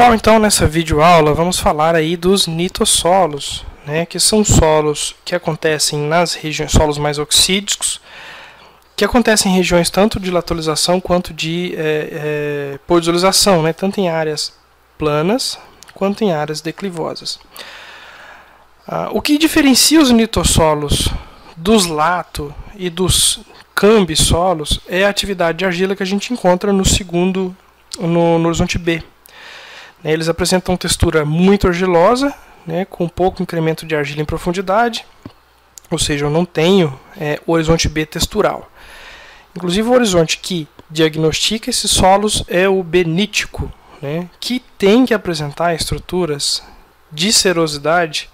Pessoal, então nessa videoaula vamos falar aí dos nitossolos, né, que são solos que acontecem nas regiões solos mais oxídicos, que acontecem em regiões tanto de lateralização quanto de é, é, né, tanto em áreas planas quanto em áreas declivosas. Ah, o que diferencia os nitossolos dos lato e dos cambisolos é a atividade de argila que a gente encontra no segundo, no, no horizonte B, eles apresentam textura muito argilosa, né, com pouco incremento de argila em profundidade, ou seja, eu não tenho é, horizonte B textural. Inclusive o horizonte que diagnostica esses solos é o benítico, né, que tem que apresentar estruturas de serosidade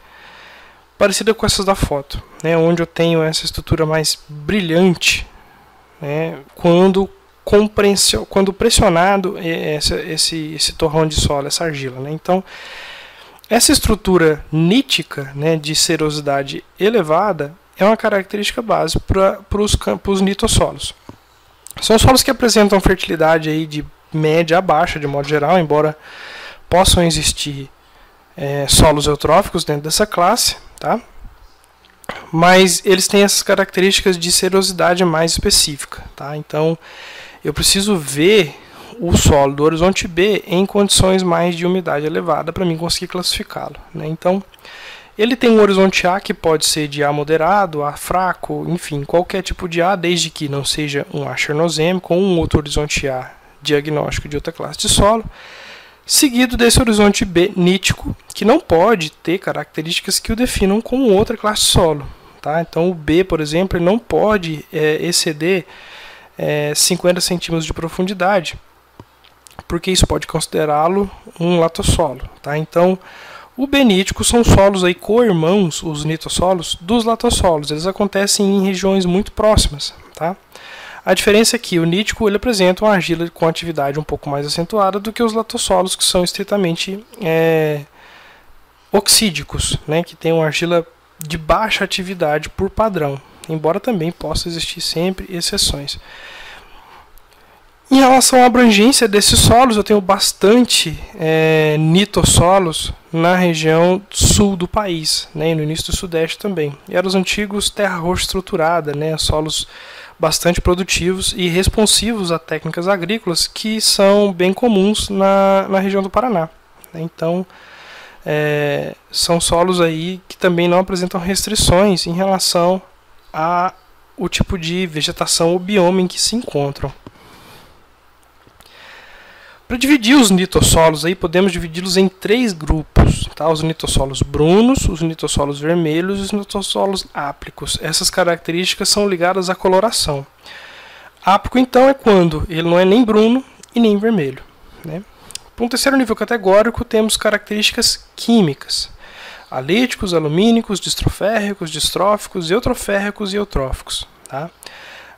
parecida com essas da foto, né, onde eu tenho essa estrutura mais brilhante né, quando quando pressionado esse, esse, esse torrão de solo, essa argila. Né? Então, essa estrutura nítica né, de serosidade elevada é uma característica base para os nitossolos. São solos que apresentam fertilidade aí de média a baixa, de modo geral, embora possam existir é, solos eutróficos dentro dessa classe, tá? mas eles têm essas características de serosidade mais específica. Tá? Então, eu preciso ver o solo do horizonte B em condições mais de umidade elevada para mim conseguir classificá-lo. Né? Então, ele tem um horizonte A que pode ser de A moderado, A fraco, enfim, qualquer tipo de A, desde que não seja um A chernozêmico ou um outro horizonte A diagnóstico de outra classe de solo, seguido desse horizonte B nítico, que não pode ter características que o definam como outra classe de solo. Tá? Então, o B, por exemplo, não pode é, exceder é, 50 centímetros de profundidade, porque isso pode considerá-lo um latossolo. Tá? Então, o benítico são solos aí co-irmãos, os nitossolos, dos latossolos. Eles acontecem em regiões muito próximas. Tá? A diferença é que o nítico ele apresenta uma argila com atividade um pouco mais acentuada do que os latossolos, que são estritamente é, oxídicos, né, que tem uma argila de baixa atividade por padrão embora também possa existir sempre exceções. Em relação à abrangência desses solos, eu tenho bastante é, nitossolos na região sul do país, né, no início do sudeste também. E eram os antigos terra roxa estruturada, né, solos bastante produtivos e responsivos a técnicas agrícolas que são bem comuns na, na região do Paraná. Né. Então, é, são solos aí que também não apresentam restrições em relação a o tipo de vegetação ou bioma em que se encontram. Para dividir os nitossolos aí, podemos dividi-los em três grupos, tá? Os nitossolos brunos, os nitossolos vermelhos e os nitossolos áplicos. Essas características são ligadas à coloração. Áplico então é quando ele não é nem bruno e nem vermelho, né? Para um terceiro nível categórico, temos características químicas alíticos, alumínicos, distroférricos, distróficos, eutroférricos e eutróficos. Tá?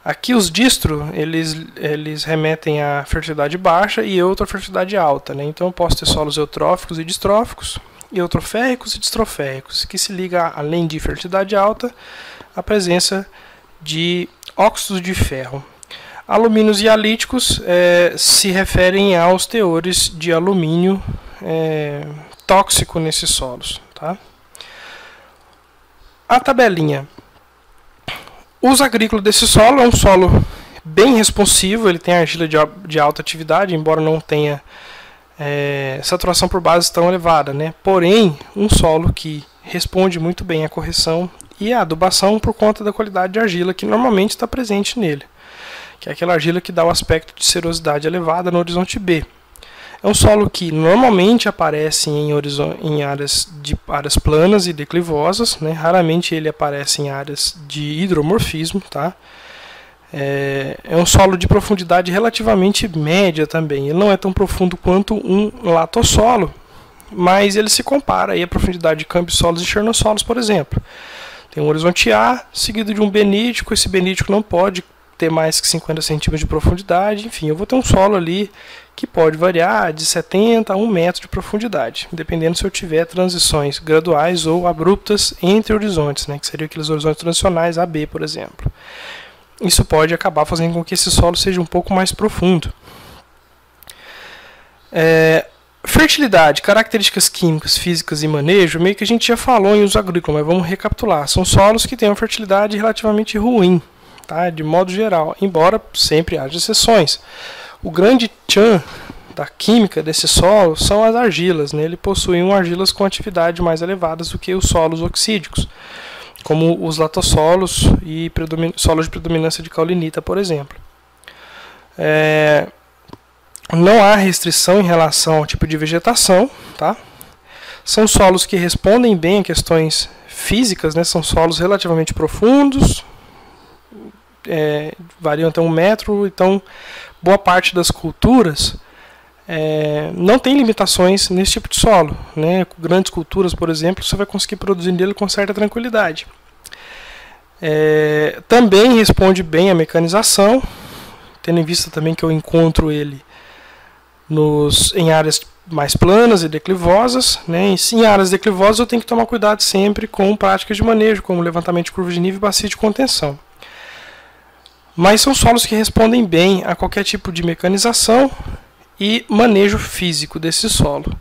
Aqui os distro, eles, eles remetem à fertilidade baixa e eutrofertilidade alta. Né? Então eu posso ter solos eutróficos e distróficos, eutroférricos e distroférricos, que se liga, além de fertilidade alta, à presença de óxidos de ferro. Alumínios e alíticos é, se referem aos teores de alumínio é, tóxico nesses solos. Tá? A tabelinha. O uso agrícola desse solo é um solo bem responsivo, ele tem argila de, de alta atividade, embora não tenha é, saturação por base tão elevada. Né? Porém, um solo que responde muito bem à correção e à adubação por conta da qualidade de argila que normalmente está presente nele, que é aquela argila que dá o aspecto de serosidade elevada no horizonte B. É um solo que normalmente aparece em, em áreas, de, áreas planas e declivosas, né? raramente ele aparece em áreas de hidromorfismo. Tá? É, é, um solo de profundidade relativamente média também. Ele não é tão profundo quanto um latossolo, mas ele se compara aí à profundidade de cambissolos e chernossolos, por exemplo. Tem um horizonte A, seguido de um benítico. Esse benítico não pode ter mais que 50 centímetros de profundidade. Enfim, eu vou ter um solo ali que pode variar de 70 a 1 metro de profundidade, dependendo se eu tiver transições graduais ou abruptas entre horizontes, né, que seriam aqueles horizontes transicionais AB, por exemplo. Isso pode acabar fazendo com que esse solo seja um pouco mais profundo. É, Fertilidade, características químicas, físicas e manejo, meio que a gente já falou em uso agrícola, mas vamos recapitular. São solos que têm uma fertilidade relativamente ruim, tá? de modo geral, embora sempre haja exceções. O grande tchan da química desse solo são as argilas. Né? Ele possui argilas com atividade mais elevadas do que os solos oxídicos, como os latossolos e solos de predominância de caulinita, por exemplo. É, não há restrição em relação ao tipo de vegetação, tá? São solos que respondem bem a questões físicas, né? São solos relativamente profundos, é, variam até um metro, então boa parte das culturas é, não tem limitações nesse tipo de solo. Né? Grandes culturas, por exemplo, você vai conseguir produzir nele com certa tranquilidade. É, também responde bem à mecanização, tendo em vista também que eu encontro ele nos, em áreas mais planas e declivosas. Né? E em áreas declivosas eu tenho que tomar cuidado sempre com práticas de manejo, como levantamento de curva de nível e bacia de contenção. Mas são solos que respondem bem a qualquer tipo de mecanização e manejo físico desse solo.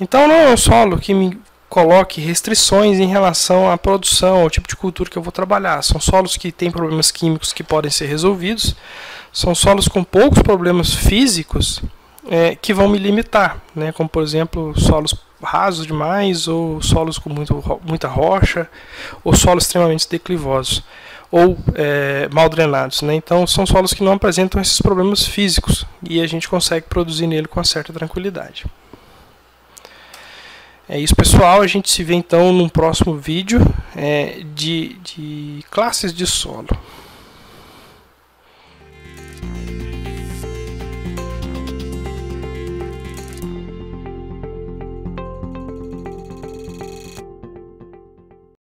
Então não é um solo que me coloque restrições em relação à produção, ao tipo de cultura que eu vou trabalhar. São solos que têm problemas químicos que podem ser resolvidos, são solos com poucos problemas físicos é, que vão me limitar, né? como por exemplo solos rasos demais, ou solos com muito, muita rocha, ou solos extremamente declivosos, ou é, mal drenados. Né? Então são solos que não apresentam esses problemas físicos e a gente consegue produzir nele com certa tranquilidade. É isso, pessoal. A gente se vê então num próximo vídeo é, de, de classes de solo.